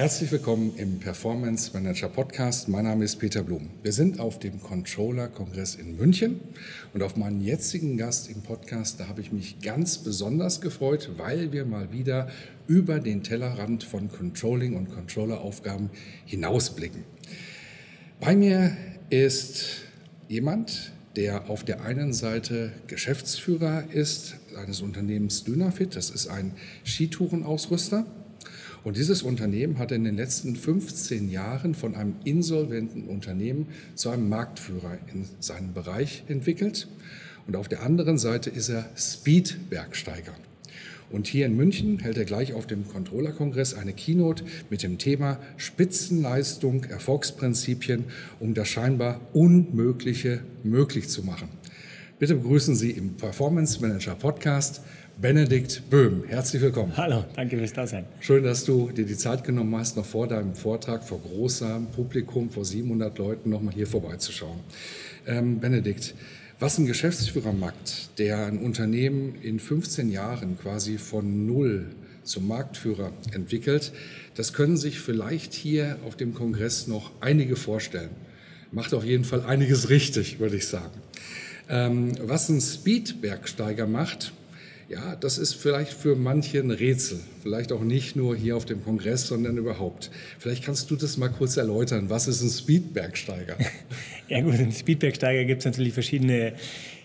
Herzlich willkommen im Performance Manager Podcast. Mein Name ist Peter Blum. Wir sind auf dem Controller-Kongress in München und auf meinen jetzigen Gast im Podcast, da habe ich mich ganz besonders gefreut, weil wir mal wieder über den Tellerrand von Controlling und Controller-Aufgaben hinausblicken. Bei mir ist jemand, der auf der einen Seite Geschäftsführer ist eines Unternehmens Dynafit. Das ist ein Skitourenausrüster. Und dieses Unternehmen hat in den letzten 15 Jahren von einem insolventen Unternehmen zu einem Marktführer in seinem Bereich entwickelt. Und auf der anderen Seite ist er Speed-Bergsteiger. Und hier in München hält er gleich auf dem Controller-Kongress eine Keynote mit dem Thema Spitzenleistung, Erfolgsprinzipien, um das scheinbar Unmögliche möglich zu machen. Bitte begrüßen Sie im Performance Manager Podcast Benedikt Böhm. Herzlich willkommen. Hallo, danke fürs Dasein. Schön, dass du dir die Zeit genommen hast, noch vor deinem Vortrag vor großem Publikum, vor 700 Leuten, noch mal hier vorbeizuschauen. Ähm, Benedikt, was ein Geschäftsführer macht, der ein Unternehmen in 15 Jahren quasi von Null zum Marktführer entwickelt, das können sich vielleicht hier auf dem Kongress noch einige vorstellen. Macht auf jeden Fall einiges richtig, würde ich sagen. Ähm, was ein Speedbergsteiger macht, ja, das ist vielleicht für manche ein Rätsel. Vielleicht auch nicht nur hier auf dem Kongress, sondern überhaupt. Vielleicht kannst du das mal kurz erläutern. Was ist ein Speedbergsteiger? ja gut, ein Speedbergsteiger gibt es natürlich verschiedene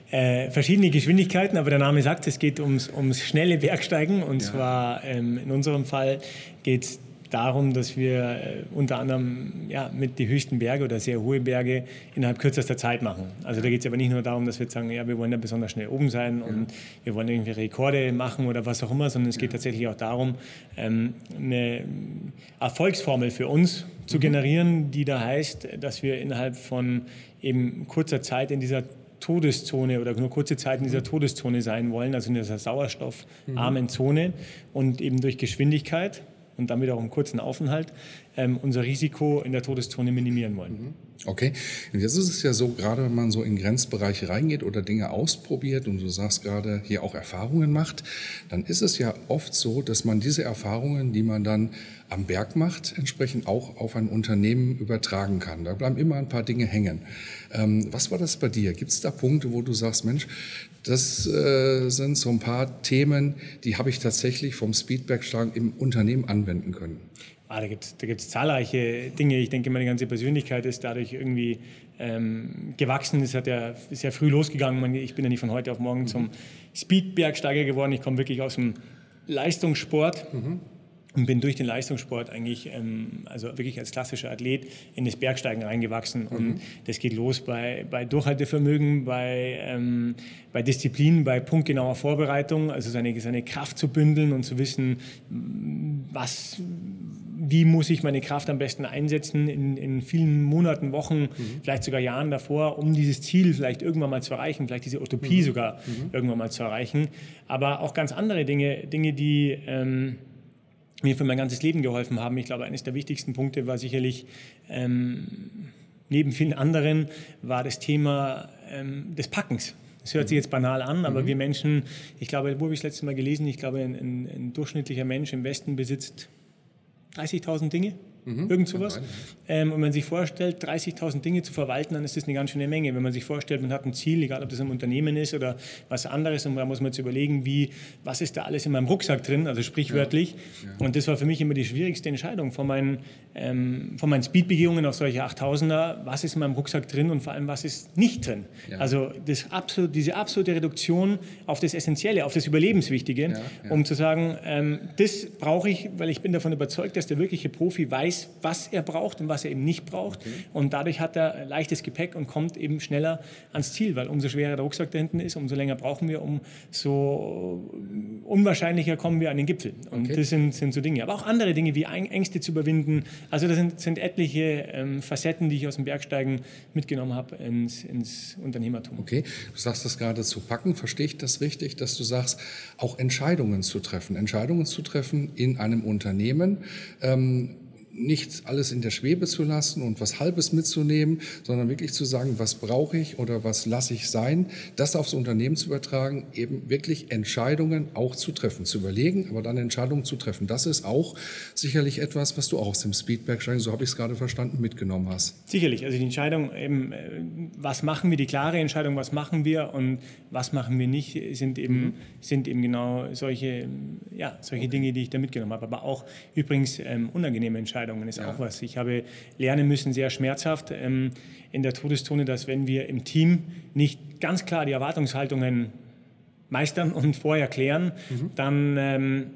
äh, verschiedene Geschwindigkeiten, aber der Name sagt, es geht ums, ums schnelle Bergsteigen. Und ja. zwar ähm, in unserem Fall geht es darum, dass wir äh, unter anderem ja, mit die höchsten Berge oder sehr hohe Berge innerhalb kürzester Zeit machen. Also da geht es aber nicht nur darum, dass wir sagen, ja, wir wollen da besonders schnell oben sein und ja. wir wollen irgendwie Rekorde machen oder was auch immer, sondern es geht tatsächlich auch darum, ähm, eine Erfolgsformel für uns zu mhm. generieren, die da heißt, dass wir innerhalb von eben kurzer Zeit in dieser Todeszone oder nur kurze Zeit in dieser mhm. Todeszone sein wollen, also in dieser sauerstoffarmen Zone und eben durch Geschwindigkeit und damit auch einen kurzen Aufenthalt ähm, unser Risiko in der Todeszone minimieren wollen. Mhm. Okay, und jetzt ist es ja so, gerade wenn man so in Grenzbereiche reingeht oder Dinge ausprobiert und du sagst gerade hier auch Erfahrungen macht, dann ist es ja oft so, dass man diese Erfahrungen, die man dann am Berg macht, entsprechend auch auf ein Unternehmen übertragen kann. Da bleiben immer ein paar Dinge hängen. Ähm, was war das bei dir? Gibt es da Punkte, wo du sagst, Mensch, das äh, sind so ein paar Themen, die habe ich tatsächlich vom Speedbergsteigen im Unternehmen anwenden können? Ah, da gibt es da gibt's zahlreiche Dinge. Ich denke, meine ganze Persönlichkeit ist dadurch irgendwie ähm, gewachsen. Es hat ja, ist ja früh losgegangen. Ich bin ja nicht von heute auf morgen mhm. zum Speedbergsteiger geworden. Ich komme wirklich aus dem Leistungssport. Mhm und bin durch den Leistungssport eigentlich, ähm, also wirklich als klassischer Athlet, in das Bergsteigen reingewachsen. Mhm. Und das geht los bei, bei Durchhaltevermögen, bei, ähm, bei Disziplin, bei punktgenauer Vorbereitung, also seine, seine Kraft zu bündeln und zu wissen, was, wie muss ich meine Kraft am besten einsetzen in, in vielen Monaten, Wochen, mhm. vielleicht sogar Jahren davor, um dieses Ziel vielleicht irgendwann mal zu erreichen, vielleicht diese Utopie mhm. sogar mhm. irgendwann mal zu erreichen. Aber auch ganz andere Dinge, Dinge, die... Ähm, mir für mein ganzes Leben geholfen haben. Ich glaube, eines der wichtigsten Punkte war sicherlich, ähm, neben vielen anderen, war das Thema ähm, des Packens. Das hört sich jetzt banal an, aber mhm. wir Menschen, ich glaube, wo habe ich das letzte Mal gelesen? Ich glaube, ein, ein, ein durchschnittlicher Mensch im Westen besitzt 30.000 Dinge. Mhm. Irgend sowas. Ähm, und wenn man sich vorstellt, 30.000 Dinge zu verwalten, dann ist das eine ganz schöne Menge. Wenn man sich vorstellt, man hat ein Ziel, egal ob das ein Unternehmen ist oder was anderes, und da muss man jetzt überlegen, wie, was ist da alles in meinem Rucksack drin, also sprichwörtlich. Ja. Ja. Und das war für mich immer die schwierigste Entscheidung von meinen, ähm, von meinen Speedbegehungen auf solche 8000er, was ist in meinem Rucksack drin und vor allem, was ist nicht drin. Ja. Also das absolut, diese absolute Reduktion auf das Essentielle, auf das Überlebenswichtige, um zu sagen, ähm, das brauche ich, weil ich bin davon überzeugt, dass der wirkliche Profi weiß, weiß, was er braucht und was er eben nicht braucht. Okay. Und dadurch hat er leichtes Gepäck und kommt eben schneller ans Ziel, weil umso schwerer der Rucksack da hinten ist, umso länger brauchen wir, umso unwahrscheinlicher kommen wir an den Gipfel. Und okay. das sind, sind so Dinge. Aber auch andere Dinge wie Ängste zu überwinden. Also das sind, sind etliche ähm, Facetten, die ich aus dem Bergsteigen mitgenommen habe ins, ins Unternehmertum. Okay, du sagst das gerade zu packen. Verstehe ich das richtig, dass du sagst, auch Entscheidungen zu treffen, Entscheidungen zu treffen in einem Unternehmen, ähm, nicht alles in der Schwebe zu lassen und was Halbes mitzunehmen, sondern wirklich zu sagen, was brauche ich oder was lasse ich sein, das aufs Unternehmen zu übertragen, eben wirklich Entscheidungen auch zu treffen, zu überlegen, aber dann Entscheidungen zu treffen. Das ist auch sicherlich etwas, was du auch aus dem Speedback-Schein, so habe ich es gerade verstanden, mitgenommen hast. Sicherlich, also die Entscheidung, eben, äh, was machen wir, die klare Entscheidung, was machen wir und was machen wir nicht, sind eben, mhm. sind eben genau solche, ja, solche okay. Dinge, die ich da mitgenommen habe. Aber auch übrigens ähm, unangenehme Entscheidungen. Entscheidungen ist ja. auch was. Ich habe lernen müssen, sehr schmerzhaft ähm, in der Todeszone, dass wenn wir im Team nicht ganz klar die Erwartungshaltungen meistern und vorher klären, mhm. dann ähm,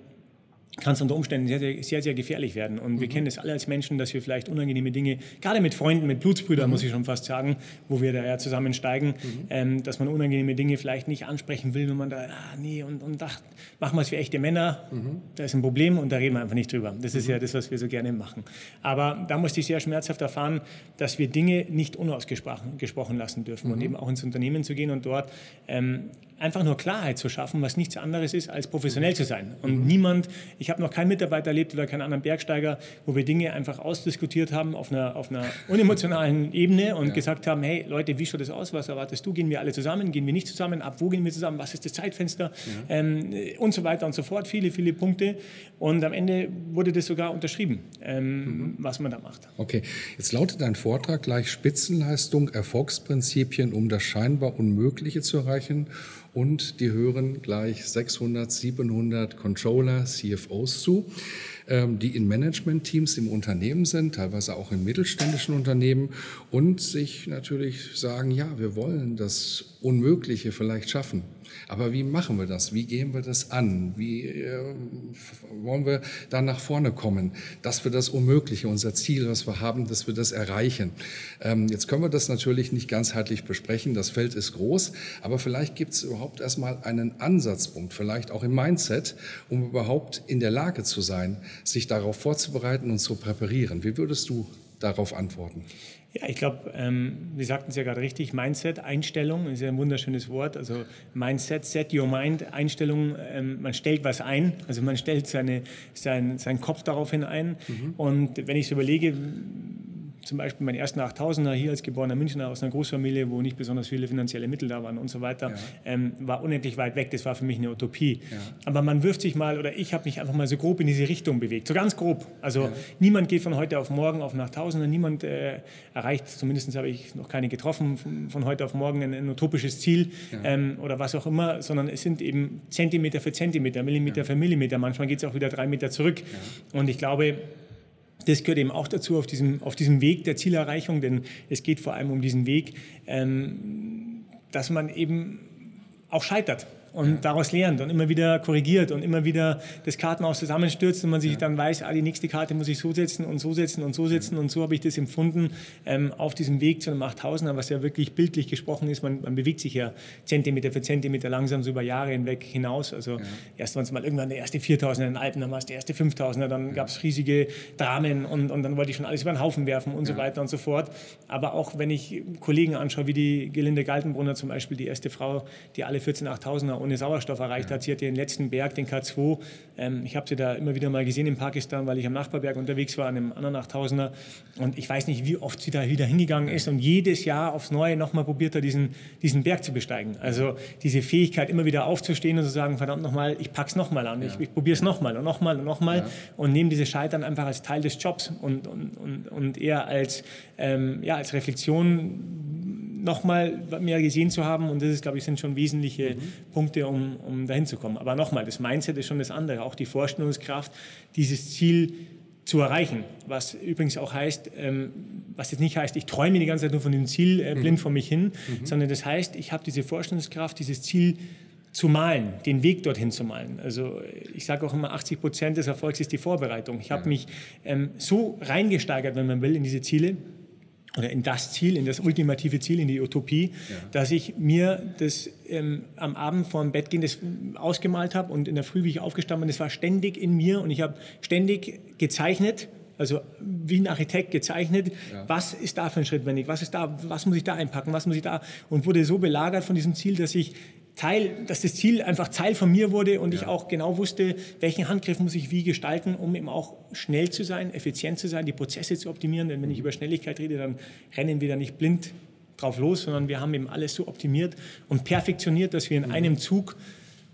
kann es unter Umständen sehr, sehr, sehr, sehr gefährlich werden. Und mhm. wir kennen das alle als Menschen, dass wir vielleicht unangenehme Dinge, gerade mit Freunden, mit Blutsbrüdern, mhm. muss ich schon fast sagen, wo wir da ja zusammensteigen, mhm. ähm, dass man unangenehme Dinge vielleicht nicht ansprechen will, wenn man da, ah, nee, und, und ach, machen wir es wie echte Männer, mhm. da ist ein Problem und da reden wir einfach nicht drüber. Das ist mhm. ja das, was wir so gerne machen. Aber da musste ich sehr schmerzhaft erfahren, dass wir Dinge nicht unausgesprochen gesprochen lassen dürfen und mhm. eben auch ins Unternehmen zu gehen und dort ähm, einfach nur Klarheit zu schaffen, was nichts anderes ist, als professionell zu sein. Und niemand, ich habe noch keinen Mitarbeiter erlebt oder keinen anderen Bergsteiger, wo wir Dinge einfach ausdiskutiert haben auf einer, auf einer unemotionalen Ebene und ja. gesagt haben, hey Leute, wie schaut das aus, was erwartest du, gehen wir alle zusammen, gehen wir nicht zusammen, ab wo gehen wir zusammen, was ist das Zeitfenster? Ja. ähm, und so weiter und so fort, viele, viele Punkte. Und am Ende wurde das sogar unterschrieben, ähm, mhm. was man da macht. Okay, jetzt lautet dein Vortrag gleich Spitzenleistung, Erfolgsprinzipien, um das scheinbar Unmögliche zu erreichen und die hören gleich 600, 700 Controller, CFOs zu, ähm, die in Management-Teams im Unternehmen sind, teilweise auch in mittelständischen Unternehmen und sich natürlich sagen, ja, wir wollen das Unmögliche vielleicht schaffen. Aber wie machen wir das? Wie gehen wir das an? Wie äh, wollen wir da nach vorne kommen, dass wir das Unmögliche, unser Ziel, was wir haben, dass wir das erreichen? Ähm, jetzt können wir das natürlich nicht ganzheitlich besprechen. Das Feld ist groß, aber vielleicht gibt es überhaupt erstmal einen Ansatzpunkt, vielleicht auch im Mindset, um überhaupt in der Lage zu sein, sich darauf vorzubereiten und zu präparieren. Wie würdest du darauf antworten? Ja, ich glaube, ähm, Sie sagten es ja gerade richtig, Mindset, Einstellung ist ja ein wunderschönes Wort. Also Mindset, set your mind, Einstellung, ähm, man stellt was ein, also man stellt seine, sein, seinen Kopf daraufhin ein. Mhm. Und wenn ich so überlege, zum Beispiel meinen ersten 8000er hier als geborener Münchner aus einer Großfamilie, wo nicht besonders viele finanzielle Mittel da waren und so weiter, ja. ähm, war unendlich weit weg. Das war für mich eine Utopie. Ja. Aber man wirft sich mal, oder ich habe mich einfach mal so grob in diese Richtung bewegt, so ganz grob. Also ja. niemand geht von heute auf morgen auf nach Tausender, niemand äh, erreicht, zumindest habe ich noch keine getroffen, von, von heute auf morgen ein, ein utopisches Ziel ähm, oder was auch immer, sondern es sind eben Zentimeter für Zentimeter, Millimeter für Millimeter. Manchmal geht es auch wieder drei Meter zurück. Und ich glaube, das gehört eben auch dazu auf diesem, auf diesem Weg der Zielerreichung, denn es geht vor allem um diesen Weg, ähm, dass man eben auch scheitert und ja. daraus lernt und immer wieder korrigiert und immer wieder das Kartenhaus zusammenstürzt und man sich ja. dann weiß, ah, die nächste Karte muss ich so setzen und so setzen und so setzen und so habe ich das empfunden ähm, auf diesem Weg zu einem 8000er, was ja wirklich bildlich gesprochen ist. Man, man, bewegt sich ja Zentimeter für Zentimeter langsam so über Jahre hinweg hinaus. Also ja. erst waren es mal irgendwann der erste 4000er in den Alpen, dann war es der erste 5000er, dann gab es riesige Dramen und, und dann wollte ich schon alles über den Haufen werfen und so weiter und so fort. Aber auch wenn ich Kollegen anschaue, wie die Gelinde Galtenbrunner zum Beispiel, die erste Frau, die alle 14 8000er ohne Sauerstoff erreicht hat. Sie hat den letzten Berg, den K2. Ähm, ich habe sie da immer wieder mal gesehen in Pakistan, weil ich am Nachbarberg unterwegs war, an einem anderen 8000er. Und ich weiß nicht, wie oft sie da wieder hingegangen ist und jedes Jahr aufs Neue nochmal probiert hat, diesen, diesen Berg zu besteigen. Also diese Fähigkeit, immer wieder aufzustehen und zu sagen, verdammt nochmal, ich pack's nochmal an, ja. ich, ich probiere es nochmal und nochmal und nochmal ja. und nehme diese Scheitern einfach als Teil des Jobs und, und, und, und eher als, ähm, ja, als Reflexion nochmal mehr gesehen zu haben. Und das ist, glaube ich, sind schon wesentliche mhm. Punkte, um, um dahin zu kommen. Aber nochmal, das Mindset ist schon das andere. Auch die Vorstellungskraft, dieses Ziel zu erreichen. Was übrigens auch heißt, ähm, was jetzt nicht heißt, ich träume die ganze Zeit nur von dem Ziel äh, blind mhm. vor mich hin, mhm. sondern das heißt, ich habe diese Vorstellungskraft, dieses Ziel zu malen, den Weg dorthin zu malen. Also ich sage auch immer, 80 Prozent des Erfolgs ist die Vorbereitung. Ich habe mich ähm, so reingesteigert, wenn man will, in diese Ziele oder in das Ziel, in das ultimative Ziel, in die Utopie, ja. dass ich mir das ähm, am Abend vor dem Bett gehen das ausgemalt habe und in der Früh, wie ich aufgestanden bin, das war ständig in mir und ich habe ständig gezeichnet also wie ein Architekt gezeichnet, ja. was ist da für ein Schritt, wenn ich, was ist da, was muss ich da einpacken, was muss ich da und wurde so belagert von diesem Ziel, dass ich Teil, dass das Ziel einfach Teil von mir wurde und ja. ich auch genau wusste, welchen Handgriff muss ich wie gestalten, um eben auch schnell zu sein, effizient zu sein, die Prozesse zu optimieren. Denn wenn ich über Schnelligkeit rede, dann rennen wir da nicht blind drauf los, sondern wir haben eben alles so optimiert und perfektioniert, dass wir in mhm. einem Zug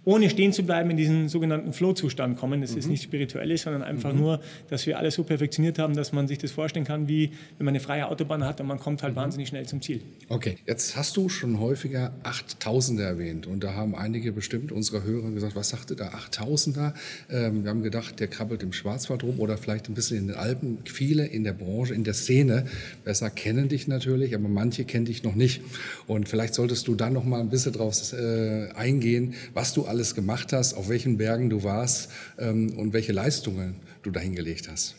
ohne stehen zu bleiben, in diesen sogenannten Flow-Zustand kommen. Das mhm. ist nicht spirituelles, sondern einfach mhm. nur, dass wir alles so perfektioniert haben, dass man sich das vorstellen kann, wie wenn man eine freie Autobahn hat und man kommt halt mhm. wahnsinnig schnell zum Ziel. Okay, jetzt hast du schon häufiger 8000er erwähnt und da haben einige bestimmt unserer Hörer gesagt, was sagte da 8000er? Ähm, wir haben gedacht, der krabbelt im Schwarzwald rum oder vielleicht ein bisschen in den Alpen. Viele in der Branche, in der Szene, besser kennen dich natürlich, aber manche kennen dich noch nicht. Und vielleicht solltest du dann noch mal ein bisschen drauf äh, eingehen, was du alles alles gemacht hast, auf welchen Bergen du warst ähm, und welche Leistungen du dahingelegt hast.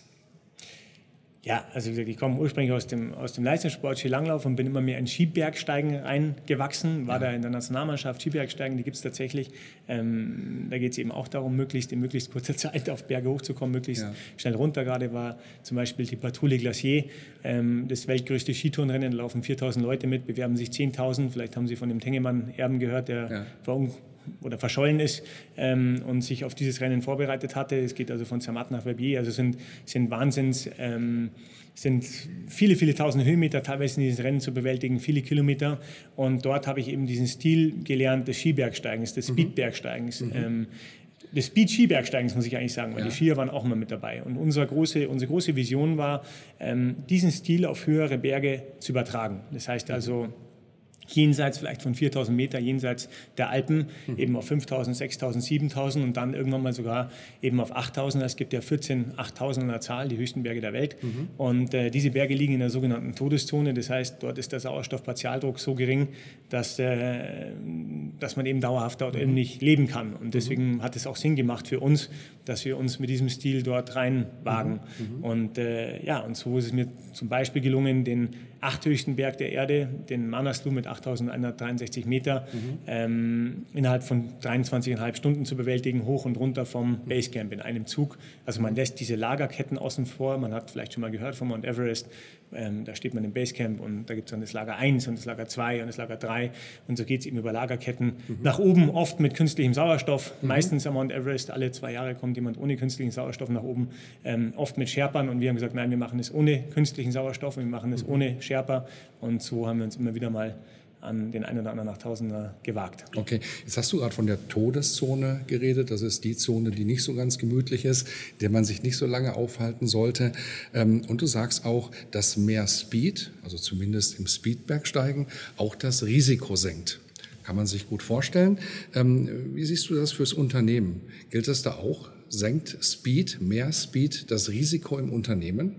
Ja, also ich komme ursprünglich aus dem, aus dem Leistungssport, Skilanglauf und bin immer mehr in Skibergsteigen reingewachsen. War ja. da in der Nationalmannschaft Skibergsteigen, die gibt es tatsächlich. Ähm, da geht es eben auch darum, möglichst in möglichst kurzer Zeit auf Berge hochzukommen, möglichst ja. schnell runter. Gerade war zum Beispiel die Patrouille Glacier, ähm, das weltgrößte Skitourenrennen. Da laufen 4000 Leute mit, bewerben sich 10.000. Vielleicht haben Sie von dem Tengemann-Erben gehört, der ja. war oder verschollen ist ähm, und sich auf dieses Rennen vorbereitet hatte. Es geht also von Zermatt nach Verbier, also sind, sind Wahnsinns, ähm, sind viele, viele tausend Höhenmeter teilweise in dieses Rennen zu bewältigen, viele Kilometer. Und dort habe ich eben diesen Stil gelernt des Skibergsteigens, des mhm. Speedbergsteigens. Mhm. Ähm, des Speed-Skibergsteigens, muss ich eigentlich sagen, weil ja. die Skier waren auch immer mit dabei. Und unsere große, unsere große Vision war, ähm, diesen Stil auf höhere Berge zu übertragen. Das heißt also, jenseits vielleicht von 4000 Meter, jenseits der Alpen, mhm. eben auf 5000, 6000, 7000 und dann irgendwann mal sogar eben auf 8000. Es gibt ja 14 8000 in der Zahl, die höchsten Berge der Welt. Mhm. Und äh, diese Berge liegen in der sogenannten Todeszone. Das heißt, dort ist der Sauerstoffpartialdruck so gering, dass, äh, dass man eben dauerhaft dort mhm. eben nicht leben kann. Und deswegen mhm. hat es auch Sinn gemacht für uns, dass wir uns mit diesem Stil dort reinwagen. Mhm. mhm. Und äh, ja, und so ist es mir zum Beispiel gelungen, den achthöchsten Berg der Erde, den Manaslu mit 8163 Meter, mhm. ähm, innerhalb von 23,5 Stunden zu bewältigen, hoch und runter vom Basecamp in einem Zug. Also man lässt diese Lagerketten außen vor. Man hat vielleicht schon mal gehört von Mount Everest. Ähm, da steht man im Basecamp und da gibt es dann das Lager 1 und das Lager 2 und das Lager 3 und so geht es eben über Lagerketten mhm. nach oben, oft mit künstlichem Sauerstoff. Mhm. Meistens am Mount Everest, alle zwei Jahre kommt jemand ohne künstlichen Sauerstoff nach oben, ähm, oft mit Sherpern und wir haben gesagt, nein, wir machen es ohne künstlichen Sauerstoff und wir machen es mhm. ohne Sherpa und so haben wir uns immer wieder mal an den einen oder anderen Nachttausender gewagt. Okay, jetzt hast du gerade von der Todeszone geredet. Das ist die Zone, die nicht so ganz gemütlich ist, der man sich nicht so lange aufhalten sollte. Ähm, und du sagst auch, dass mehr Speed, also zumindest im Speedbergsteigen, auch das Risiko senkt. Kann man sich gut vorstellen. Ähm, wie siehst du das fürs Unternehmen? Gilt das da auch? Senkt Speed, mehr Speed das Risiko im Unternehmen?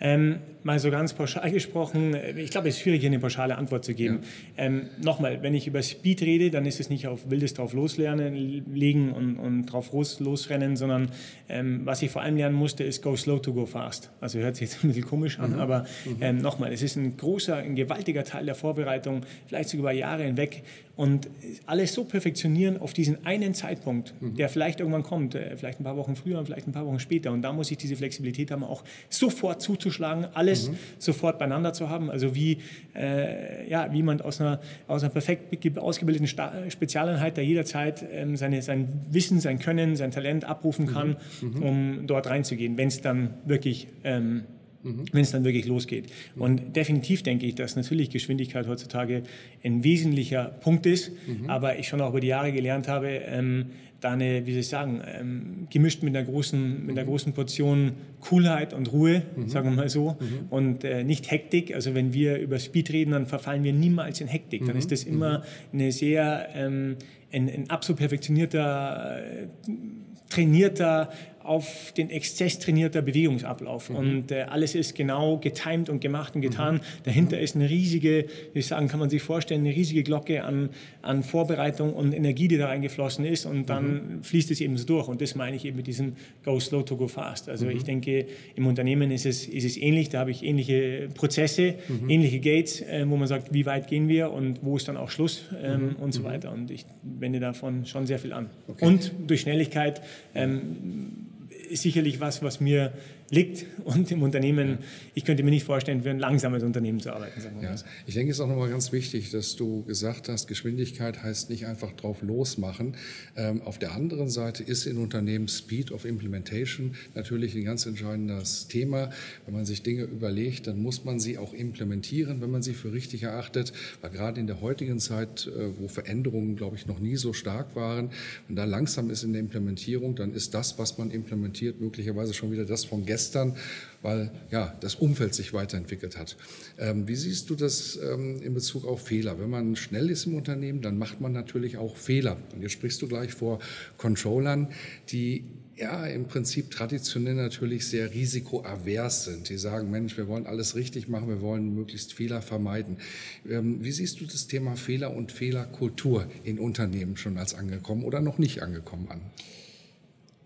Ähm, mal so ganz pauschal gesprochen, äh, ich glaube, es ist schwierig, hier eine pauschale Antwort zu geben. Ja. Ähm, Nochmal, wenn ich über Speed rede, dann ist es nicht auf wildes drauf loslernen, legen und, und drauf los, losrennen, sondern ähm, was ich vor allem lernen musste, ist go slow to go fast. Also hört sich jetzt ein bisschen komisch an, mhm. aber mhm. ähm, nochmal, es ist ein großer, ein gewaltiger Teil der Vorbereitung, vielleicht sogar über Jahre hinweg und alles so perfektionieren auf diesen einen Zeitpunkt, mhm. der vielleicht irgendwann kommt, äh, vielleicht ein paar Wochen früher, vielleicht ein paar Wochen später und da muss ich diese Flexibilität haben, auch sofort zuzuschlagen, alles mhm. sofort beieinander zu haben. Also wie, äh, ja, wie man aus einer, aus einer perfekt ausgebildeten Sta Spezialeinheit da jederzeit ähm, seine, sein Wissen, sein Können, sein Talent abrufen mhm. kann, mhm. um dort reinzugehen, wenn es dann wirklich ähm, Mhm. wenn es dann wirklich losgeht. Mhm. Und definitiv denke ich, dass natürlich Geschwindigkeit heutzutage ein wesentlicher Punkt ist, mhm. aber ich schon auch über die Jahre gelernt habe, ähm, da eine, wie soll ich sagen, ähm, gemischt mit einer großen, mit einer mhm. großen Portion Coolheit und Ruhe, mhm. sagen wir mal so, mhm. und äh, nicht Hektik. Also wenn wir über Speed reden, dann verfallen wir niemals in Hektik. Dann ist das immer eine sehr, ähm, ein, ein absolut perfektionierter, äh, trainierter, auf den Exzess trainierter Bewegungsablauf. Mhm. Und äh, alles ist genau getimed und gemacht und getan. Mhm. Dahinter ist eine riesige, wie ich sagen, kann man sich vorstellen, eine riesige Glocke an, an Vorbereitung und Energie, die da reingeflossen ist. Und dann mhm. fließt es eben so durch. Und das meine ich eben mit diesem Go slow to go fast. Also ich mhm. denke, im Unternehmen ist es, ist es ähnlich. Da habe ich ähnliche Prozesse, mhm. ähnliche Gates, äh, wo man sagt, wie weit gehen wir und wo ist dann auch Schluss ähm, mhm. und so weiter. Und ich wende davon schon sehr viel an. Okay. Und durch Schnelligkeit ähm, sicherlich was, was mir liegt und im Unternehmen, ich könnte mir nicht vorstellen, für ein langsames Unternehmen zu arbeiten. ja. Ich denke, es ist auch nochmal ganz wichtig, dass du gesagt hast, Geschwindigkeit heißt nicht einfach drauf losmachen. Ähm, auf der anderen Seite ist in Unternehmen Speed of Implementation natürlich ein ganz entscheidendes Thema. Wenn man sich Dinge überlegt, dann muss man sie auch implementieren, wenn man sie für richtig erachtet, weil gerade in der heutigen Zeit, äh, wo Veränderungen, glaube ich, noch nie so stark waren, wenn da langsam ist in der Implementierung, dann ist das, was man implementiert, möglicherweise schon wieder das von gestern gestern, weil ja, das Umfeld sich weiterentwickelt hat. Ähm, wie siehst du das ähm, in Bezug auf Fehler? Wenn man schnell ist im Unternehmen, dann macht man natürlich auch Fehler. Und jetzt sprichst du gleich vor Controllern, die ja, im Prinzip traditionell natürlich sehr risikoavers sind. Die sagen, Mensch, wir wollen alles richtig machen, wir wollen möglichst Fehler vermeiden. Ähm, wie siehst du das Thema Fehler und Fehlerkultur in Unternehmen schon als angekommen oder noch nicht angekommen an?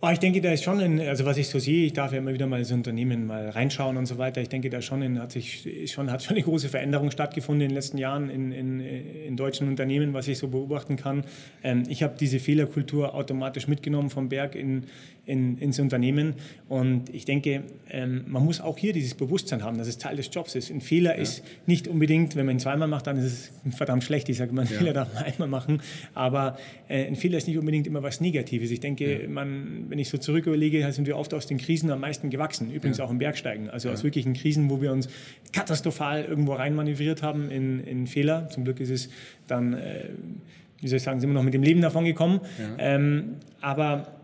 Oh, ich denke, da ist schon, ein, also was ich so sehe, ich darf ja immer wieder mal ins Unternehmen mal reinschauen und so weiter. Ich denke, da schon in, hat sich schon, hat schon eine große Veränderung stattgefunden in den letzten Jahren in, in, in deutschen Unternehmen, was ich so beobachten kann. Ähm, ich habe diese Fehlerkultur automatisch mitgenommen vom Berg in, in, ins Unternehmen. Und ich denke, ähm, man muss auch hier dieses Bewusstsein haben, dass es Teil des Jobs ist. Ein Fehler ja. ist nicht unbedingt, wenn man ihn zweimal macht, dann ist es verdammt schlecht. Ich sage immer, einen ja. Fehler darf man einmal machen. Aber äh, ein Fehler ist nicht unbedingt immer was Negatives. Ich denke, ja. man, wenn ich so zurück überlege, sind wir oft aus den Krisen am meisten gewachsen. Übrigens auch im Bergsteigen. Also aus wirklichen Krisen, wo wir uns katastrophal irgendwo reinmanövriert haben in, in Fehler. Zum Glück ist es dann, äh, wie soll ich sagen, sind wir noch mit dem Leben davon gekommen. Ähm, aber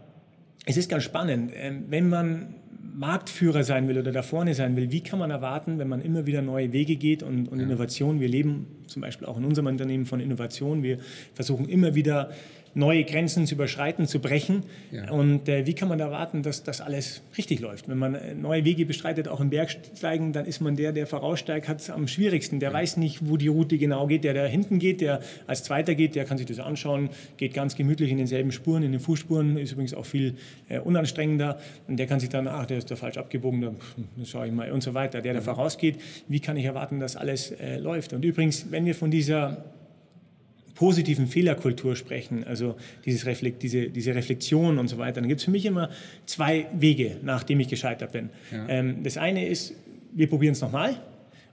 es ist ganz spannend, ähm, wenn man Marktführer sein will oder da vorne sein will, wie kann man erwarten, wenn man immer wieder neue Wege geht und, und Innovation, wir leben zum Beispiel auch in unserem Unternehmen von Innovation, wir versuchen immer wieder neue Grenzen zu überschreiten, zu brechen. Ja. Und äh, wie kann man erwarten, dass das alles richtig läuft? Wenn man äh, neue Wege bestreitet, auch im Bergsteigen, dann ist man der, der voraussteigt, hat es am schwierigsten. Der ja. weiß nicht, wo die Route genau geht. Der, der hinten geht, der als Zweiter geht, der kann sich das anschauen, geht ganz gemütlich in denselben Spuren, in den Fußspuren, ist übrigens auch viel äh, unanstrengender. Und der kann sich dann, ach, der ist da falsch abgebogen, dann, dann schaue ich mal und so weiter. Der, der vorausgeht, wie kann ich erwarten, dass alles äh, läuft? Und übrigens, wenn wir von dieser positiven Fehlerkultur sprechen, also dieses Reflekt, diese, diese Reflexion und so weiter, dann gibt es für mich immer zwei Wege, nachdem ich gescheitert bin. Ja. Ähm, das eine ist, wir probieren es nochmal.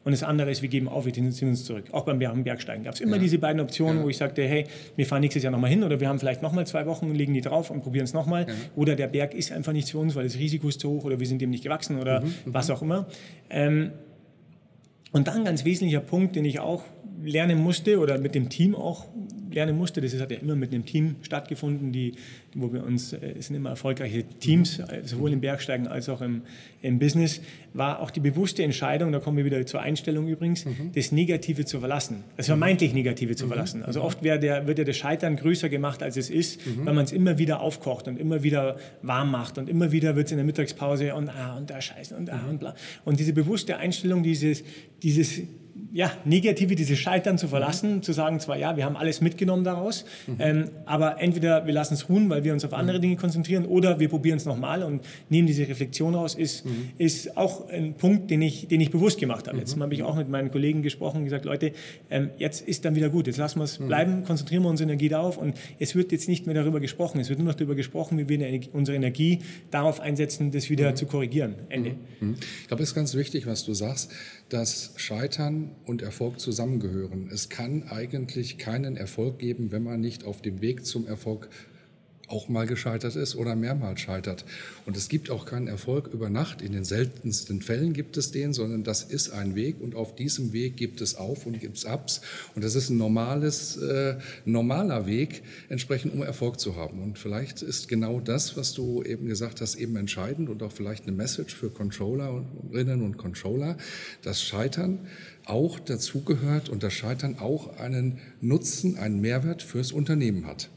Und das andere ist, wir geben auf, wir ziehen uns zurück. Auch beim Bergsteigen gab es immer ja. diese beiden Optionen, ja. wo ich sagte, hey, wir fahren nächstes Jahr nochmal hin oder wir haben vielleicht nochmal zwei Wochen, legen die drauf und probieren es nochmal. Ja. Oder der Berg ist einfach nichts für uns, weil das Risiko ist zu hoch oder wir sind dem nicht gewachsen oder mhm, mhm. was auch immer. Ähm, und dann ein ganz wesentlicher Punkt, den ich auch lernen musste oder mit dem Team auch lernen musste, das hat ja immer mit einem Team stattgefunden, die, wo wir uns, äh, es sind immer erfolgreiche Teams, äh, sowohl im Bergsteigen als auch im, im Business, war auch die bewusste Entscheidung, da kommen wir wieder zur Einstellung übrigens, mhm. das Negative zu verlassen, das vermeintlich Negative zu mhm. verlassen. Also oft der, wird ja das Scheitern größer gemacht, als es ist, mhm. weil man es immer wieder aufkocht und immer wieder warm macht und immer wieder wird es in der Mittagspause und ah und da scheiße und ah und bla. Und diese bewusste Einstellung, dieses, dieses ja, Negative, dieses Scheitern zu verlassen, mhm. zu sagen zwar, ja, wir haben alles mitgenommen daraus, mhm. ähm, aber entweder wir lassen es ruhen, weil wir uns auf andere mhm. Dinge konzentrieren, oder wir probieren es nochmal und nehmen diese Reflexion raus, ist, mhm. ist auch ein Punkt, den ich, den ich bewusst gemacht habe. Jetzt mhm. habe ich auch mit meinen Kollegen gesprochen und gesagt, Leute, ähm, jetzt ist dann wieder gut, jetzt lassen wir es mhm. bleiben, konzentrieren wir unsere Energie darauf und es wird jetzt nicht mehr darüber gesprochen, es wird nur noch darüber gesprochen, wie wir unsere Energie darauf einsetzen, das wieder zu korrigieren. Ende. Ich glaube, es ist ganz wichtig, was du sagst dass Scheitern und Erfolg zusammengehören. Es kann eigentlich keinen Erfolg geben, wenn man nicht auf dem Weg zum Erfolg auch mal gescheitert ist oder mehrmals scheitert. Und es gibt auch keinen Erfolg über Nacht. In den seltensten Fällen gibt es den, sondern das ist ein Weg und auf diesem Weg gibt es Auf und gibt es Abs. Und das ist ein normales, äh, normaler Weg, entsprechend um Erfolg zu haben. Und vielleicht ist genau das, was du eben gesagt hast, eben entscheidend und auch vielleicht eine Message für Controllerinnen und Controller, dass Scheitern auch dazugehört und das Scheitern auch einen Nutzen, einen Mehrwert fürs Unternehmen hat.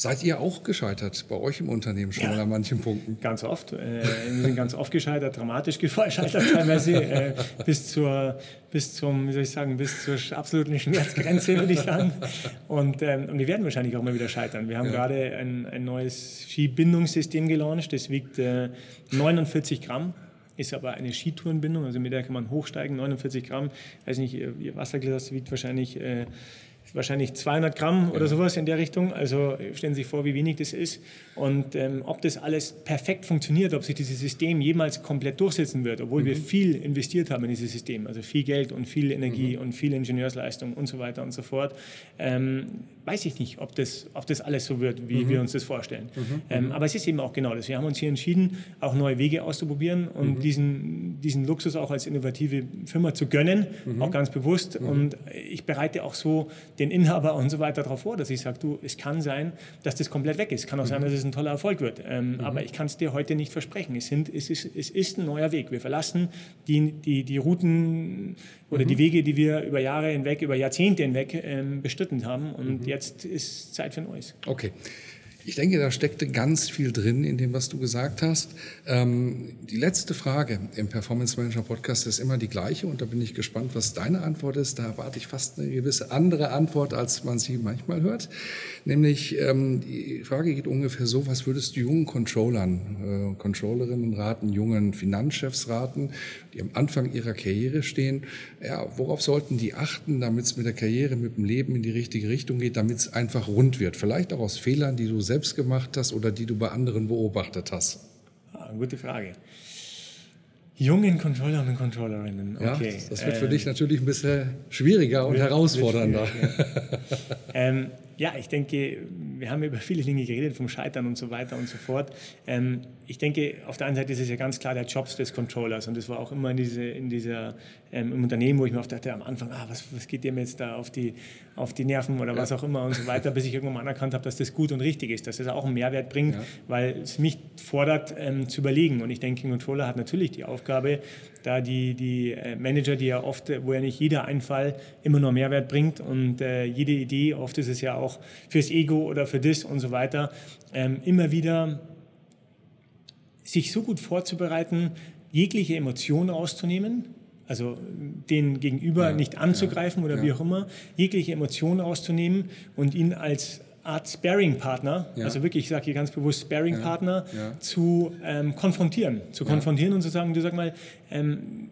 Seid ihr auch gescheitert bei euch im Unternehmen schon ja, an manchen Punkten? Ganz oft. Äh, wir sind ganz oft gescheitert, dramatisch gescheitert teilweise, äh, bis, zur, bis zum, wie soll ich sagen, bis zur absoluten Schmerzgrenze, würde ich sagen. Und, ähm, und wir werden wahrscheinlich auch mal wieder scheitern. Wir haben ja. gerade ein, ein neues Skibindungssystem gelauncht, das wiegt äh, 49 Gramm ist aber eine Skitourenbindung, also mit der kann man hochsteigen, 49 Gramm. Weiß nicht, ihr Wasserglas wiegt wahrscheinlich äh, wahrscheinlich 200 Gramm oder sowas in der Richtung. Also stellen Sie sich vor, wie wenig das ist. Und ähm, ob das alles perfekt funktioniert, ob sich dieses System jemals komplett durchsetzen wird, obwohl mhm. wir viel investiert haben in dieses System, also viel Geld und viel Energie mhm. und viel Ingenieursleistung und so weiter und so fort, ähm, weiß ich nicht, ob das, ob das alles so wird, wie mhm. wir uns das vorstellen. Mhm. Ähm, mhm. aber es ist eben auch genau das. Wir haben uns hier entschieden, auch neue Wege auszuprobieren und mhm. diesen, diesen Luxus auch als innovative Firma zu gönnen, auch ganz bewusst. Und ich bereite auch so den Inhaber und so weiter darauf vor, dass ich sage, du, es kann sein, dass das komplett weg ist. Kann auch sein, dass es ein toller Erfolg wird. Ähm, mhm. Aber ich kann es dir heute nicht versprechen. Es, sind, es, ist, es ist ein neuer Weg. Wir verlassen die, die, die Routen oder mhm. die Wege, die wir über Jahre hinweg, über Jahrzehnte hinweg ähm, bestritten haben. Und mhm. jetzt ist Zeit für Neues. Okay. Ich denke, da steckte ganz viel drin in dem, was du gesagt hast. Ähm, die letzte Frage im Performance Manager Podcast ist immer die gleiche und da bin ich gespannt, was deine Antwort ist. Da erwarte ich fast eine gewisse andere Antwort, als man sie manchmal hört. Nämlich, ähm, die Frage geht ungefähr so, was würdest du jungen Controllern, äh, Controllerinnen raten, jungen Finanzchefs raten, die am Anfang ihrer Karriere stehen? Ja, worauf sollten die achten, damit es mit der Karriere, mit dem Leben in die richtige Richtung geht, damit es einfach rund wird? Vielleicht auch aus Fehlern, die du selbst gemacht hast oder die du bei anderen beobachtet hast? Ah, gute Frage. Jungen Controller und Controllerinnen. Okay. Ja, das wird für ähm, dich natürlich ein bisschen schwieriger und herausfordernder. Ja. ähm, ja, ich denke, wir haben über viele Dinge geredet, vom Scheitern und so weiter und so fort. Ähm, ich denke, auf der einen Seite ist es ja ganz klar der Job des Controllers und das war auch immer in, diese, in dieser, ähm, im Unternehmen, wo ich mir oft dachte am Anfang, ah, was, was geht dem jetzt da auf die, auf die Nerven oder ja. was auch immer und so weiter, bis ich irgendwann mal anerkannt habe, dass das gut und richtig ist, dass es auch einen Mehrwert bringt, ja. weil es mich fordert, ähm, zu überlegen. Und ich denke, ein Controller hat natürlich die Aufgabe, da die, die äh, Manager, die ja oft, wo ja nicht jeder Einfall immer nur Mehrwert bringt und äh, jede Idee, oft ist es ja auch fürs Ego oder für das und so weiter, ähm, immer wieder sich so gut vorzubereiten, jegliche Emotionen rauszunehmen, also den Gegenüber ja, nicht anzugreifen ja, oder wie auch immer, jegliche Emotionen rauszunehmen und ihn als Art Sparing-Partner, also wirklich, ich sage hier ganz bewusst Sparing-Partner, zu ähm, konfrontieren. Zu konfrontieren und zu sagen, du sag mal, ähm,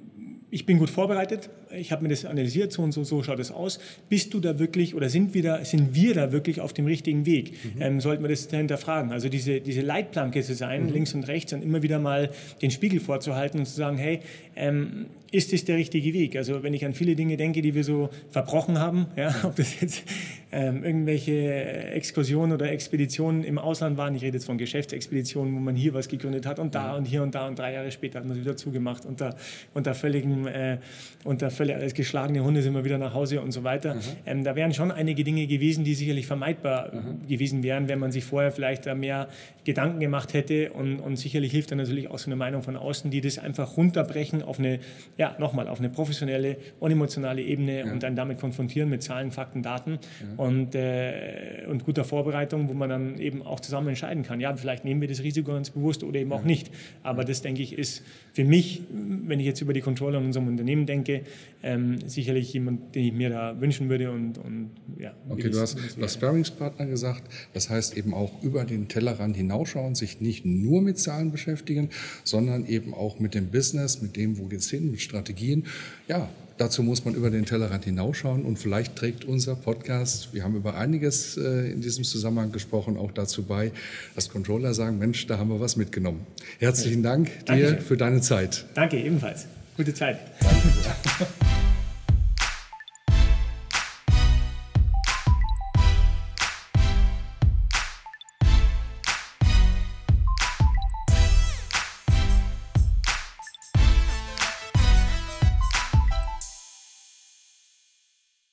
ich bin gut vorbereitet, ich habe mir das analysiert, so und so, so schaut es aus. Bist du da wirklich oder sind wir da, sind wir da wirklich auf dem richtigen Weg? Mhm. Ähm, sollten wir das hinterfragen? Also diese, diese Leitplanke zu sein, mhm. links und rechts, und immer wieder mal den Spiegel vorzuhalten und zu sagen, hey, ähm, ist das der richtige Weg? Also wenn ich an viele Dinge denke, die wir so verbrochen haben, ja, ob das jetzt ähm, irgendwelche Exkursionen oder Expeditionen im Ausland waren, ich rede jetzt von Geschäftsexpeditionen, wo man hier was gegründet hat und da mhm. und hier und da und drei Jahre später hat man es wieder zugemacht unter, unter völligem, äh, unter völlig als geschlagene Hunde sind wir wieder nach Hause und so weiter. Mhm. Ähm, da wären schon einige Dinge gewesen, die sicherlich vermeidbar mhm. gewesen wären, wenn man sich vorher vielleicht da mehr Gedanken gemacht hätte und, und sicherlich hilft dann natürlich auch so eine Meinung von außen, die das einfach runterbrechen auf eine ja, nochmal auf eine professionelle, unemotionale Ebene ja. und dann damit konfrontieren mit Zahlen, Fakten, Daten ja. und, äh, und guter Vorbereitung, wo man dann eben auch zusammen entscheiden kann. Ja, vielleicht nehmen wir das Risiko ganz bewusst oder eben auch nicht. Aber das, denke ich, ist für mich, wenn ich jetzt über die Controller in unserem Unternehmen denke, ähm, sicherlich jemand, den ich mir da wünschen würde. Und, und ja, okay, du hast, hast Sparringspartner gesagt. Das heißt eben auch über den Tellerrand hinausschauen, sich nicht nur mit Zahlen beschäftigen, sondern eben auch mit dem Business, mit dem, wo geht es hin, mit Strategien. Ja, dazu muss man über den Tellerrand hinausschauen und vielleicht trägt unser Podcast, wir haben über einiges äh, in diesem Zusammenhang gesprochen, auch dazu bei, dass Controller sagen, Mensch, da haben wir was mitgenommen. Herzlichen Dank dir Dankeschön. für deine Zeit. Danke, ebenfalls. Gute Zeit. Danke.